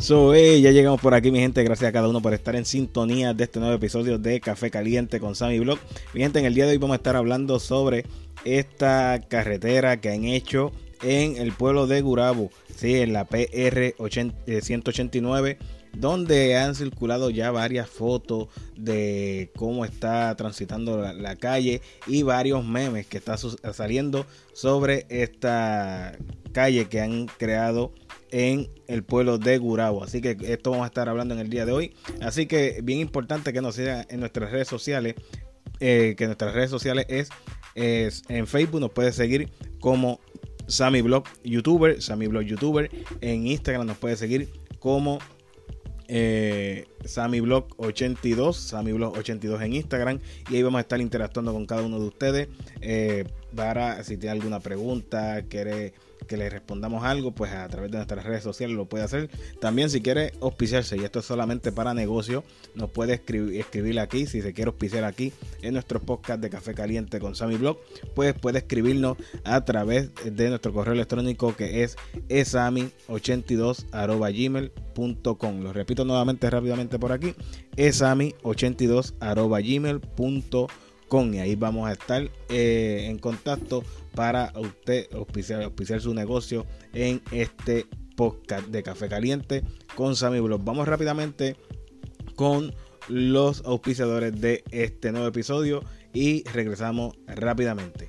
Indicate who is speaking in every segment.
Speaker 1: So, ya llegamos por aquí, mi gente. Gracias a cada uno por estar en sintonía de este nuevo episodio de Café Caliente con Sammy Blog. Mi gente, en el día de hoy vamos a estar hablando sobre esta carretera que han hecho en el pueblo de Gurabo, ¿sí? en la PR 189 donde han circulado ya varias fotos de cómo está transitando la, calle y varios memes que están saliendo sobre esta calle que han creado en el pueblo de Gurabo. Así que esto vamos a estar hablando en el día de hoy. Así que bien importante que nos sigan en nuestras redes sociales. Eh, que nuestras redes sociales es, es, en Facebook nos puede seguir como Sammy Blog YouTuber, Sammy Blog YouTuber. En Instagram nos puede seguir como eh, Blog 82, Sammy Blog 82 en Instagram y ahí vamos a estar interactuando con cada uno de ustedes eh, para si tiene alguna pregunta, quiere que le respondamos algo, pues a través de nuestras redes sociales lo puede hacer. También si quiere auspiciarse, y esto es solamente para negocio, nos puede escribir, escribir aquí, si se quiere auspiciar aquí en nuestro podcast de Café Caliente con Sammy Blog, pues puede escribirnos a través de nuestro correo electrónico que es esami82 gmail.com. Lo repito nuevamente rápidamente por aquí, esami82 gmail.com y ahí vamos a estar eh, en contacto para usted auspiciar, su negocio en este podcast de Café Caliente con Sammy. Vamos rápidamente con los auspiciadores de este nuevo episodio y regresamos rápidamente.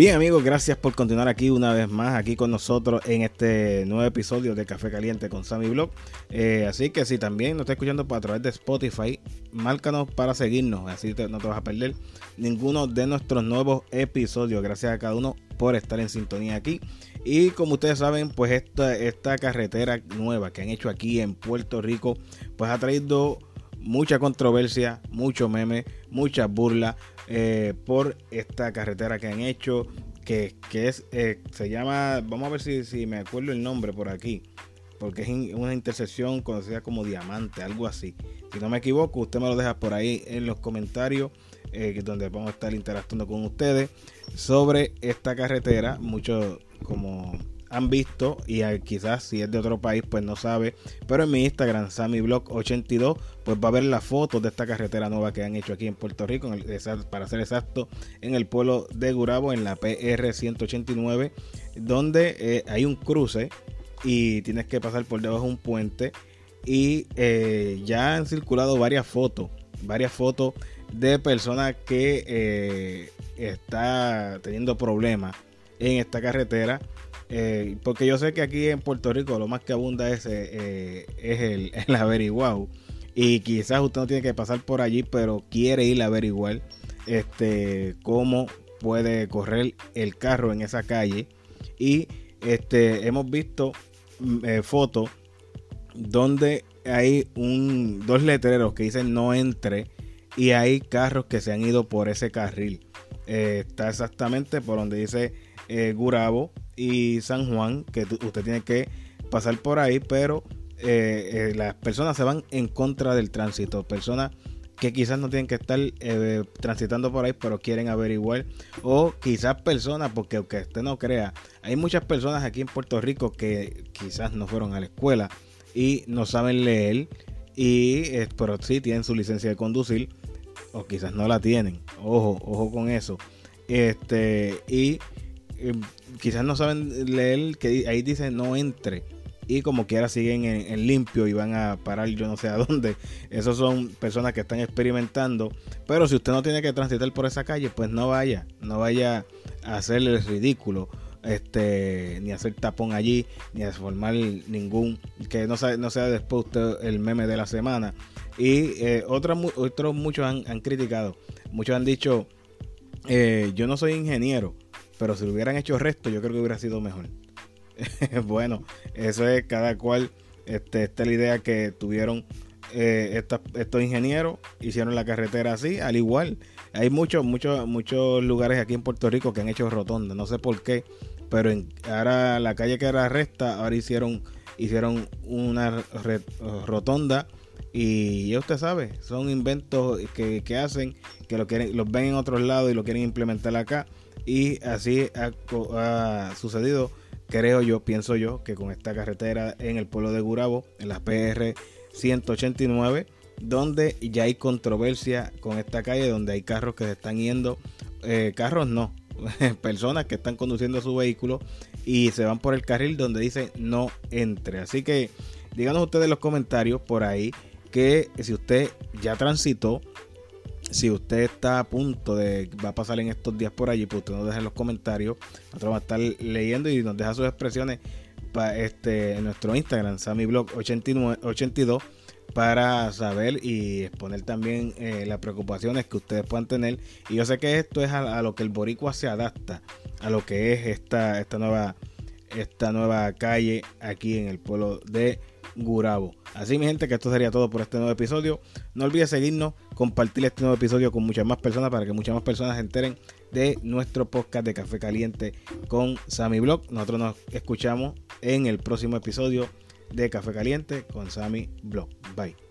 Speaker 1: Bien amigos, gracias por continuar aquí una vez más, aquí con nosotros en este nuevo episodio de Café Caliente con Sammy Blog. Eh, así que si también nos está escuchando a través de Spotify, márcanos para seguirnos, así no te vas a perder ninguno de nuestros nuevos episodios. Gracias a cada uno por estar en sintonía aquí. Y como ustedes saben, pues esta, esta carretera nueva que han hecho aquí en Puerto Rico, pues ha traído mucha controversia, mucho meme, mucha burla eh, por esta carretera que han hecho, que, es, eh, se llama, vamos a ver si, si, me acuerdo el nombre por aquí, porque es una intersección conocida como diamante, algo así. Si no me equivoco, usted me lo deja por ahí en los comentarios, eh, donde vamos a estar interactuando con ustedes sobre esta carretera. Mucho como han visto y quizás si es de otro país pues no sabe, pero en mi Instagram SammyBlog82 pues va a ver las fotos de esta carretera nueva que han hecho aquí en Puerto Rico, para ser exacto, en el pueblo de Gurabo, en la PR 189, donde eh, hay un cruce y tienes que pasar por debajo de un puente y eh, ya han circulado varias fotos, varias fotos de personas que eh, está teniendo problemas en esta carretera eh, porque yo sé que aquí en Puerto Rico lo más que abunda es, eh, es el, el, averiguado. Y quizás usted no tiene que pasar por allí, pero quiere ir a averiguar este, cómo puede correr el carro en esa calle. Y este, hemos visto mm, eh, fotos donde hay un, dos letreros que dicen no entre y hay carros que se han ido por ese carril. Está exactamente por donde dice Gurabo y San Juan, que usted tiene que pasar por ahí, pero eh, eh, las personas se van en contra del tránsito, personas que quizás no tienen que estar eh, transitando por ahí, pero quieren averiguar, o quizás personas, porque aunque usted no crea, hay muchas personas aquí en Puerto Rico que quizás no fueron a la escuela y no saben leer, y pero sí tienen su licencia de conducir, o quizás no la tienen, ojo, ojo con eso, este, y quizás no saben leer que ahí dice no entre y como quiera siguen en, limpio y van a parar yo no sé a dónde. Esos son personas que están experimentando. Pero si usted no tiene que transitar por esa calle, pues no vaya, no vaya a hacerle el ridículo. Este, ni hacer tapón allí, ni a formar ningún, que no sea, no sea después usted el meme de la semana. Y eh, otros, otros muchos han, criticado, muchos han dicho, eh, yo no soy ingeniero, pero si hubieran hecho resto, yo creo que hubiera sido mejor. bueno, eso es cada cual. Este, esta es la idea que tuvieron eh, estos ingenieros, hicieron la carretera así, al igual. Hay muchos, muchos, muchos lugares aquí en Puerto Rico que han hecho rotonda, no sé por qué, pero en, ahora la calle que era recta, ahora hicieron, hicieron una rotonda y ya usted sabe, son inventos que, hacen, que lo quieren, los ven en otros lados y lo quieren implementar acá. Y así ha, sucedido, creo yo, pienso yo, que con esta carretera en el pueblo de Gurabo, en la PR 189, donde ya hay controversia con esta calle, donde hay carros que se están yendo, eh, carros no, personas que están conduciendo su vehículo y se van por el carril donde dice no entre. Así que díganos ustedes los comentarios por ahí que si usted ya transitó, si usted está a punto de, va a pasar en estos días por allí, pues usted nos deja en los comentarios. Nosotros vamos a estar leyendo y nos deja sus expresiones este, en nuestro Instagram, SamiBlog82, para saber y exponer también eh, las preocupaciones que ustedes puedan tener. Y yo sé que esto es a, a, lo que el boricua se adapta, a lo que es esta, esta, nueva, esta nueva calle aquí en el pueblo de Gurabo. Así mi gente, que esto sería todo por este nuevo episodio. No olvides seguirnos, compartir este nuevo episodio con muchas más personas para que muchas más personas se enteren de nuestro podcast de Café Caliente con Sammy Blog. Nosotros nos escuchamos en el próximo episodio de Café Caliente con Sammy Blog. Bye.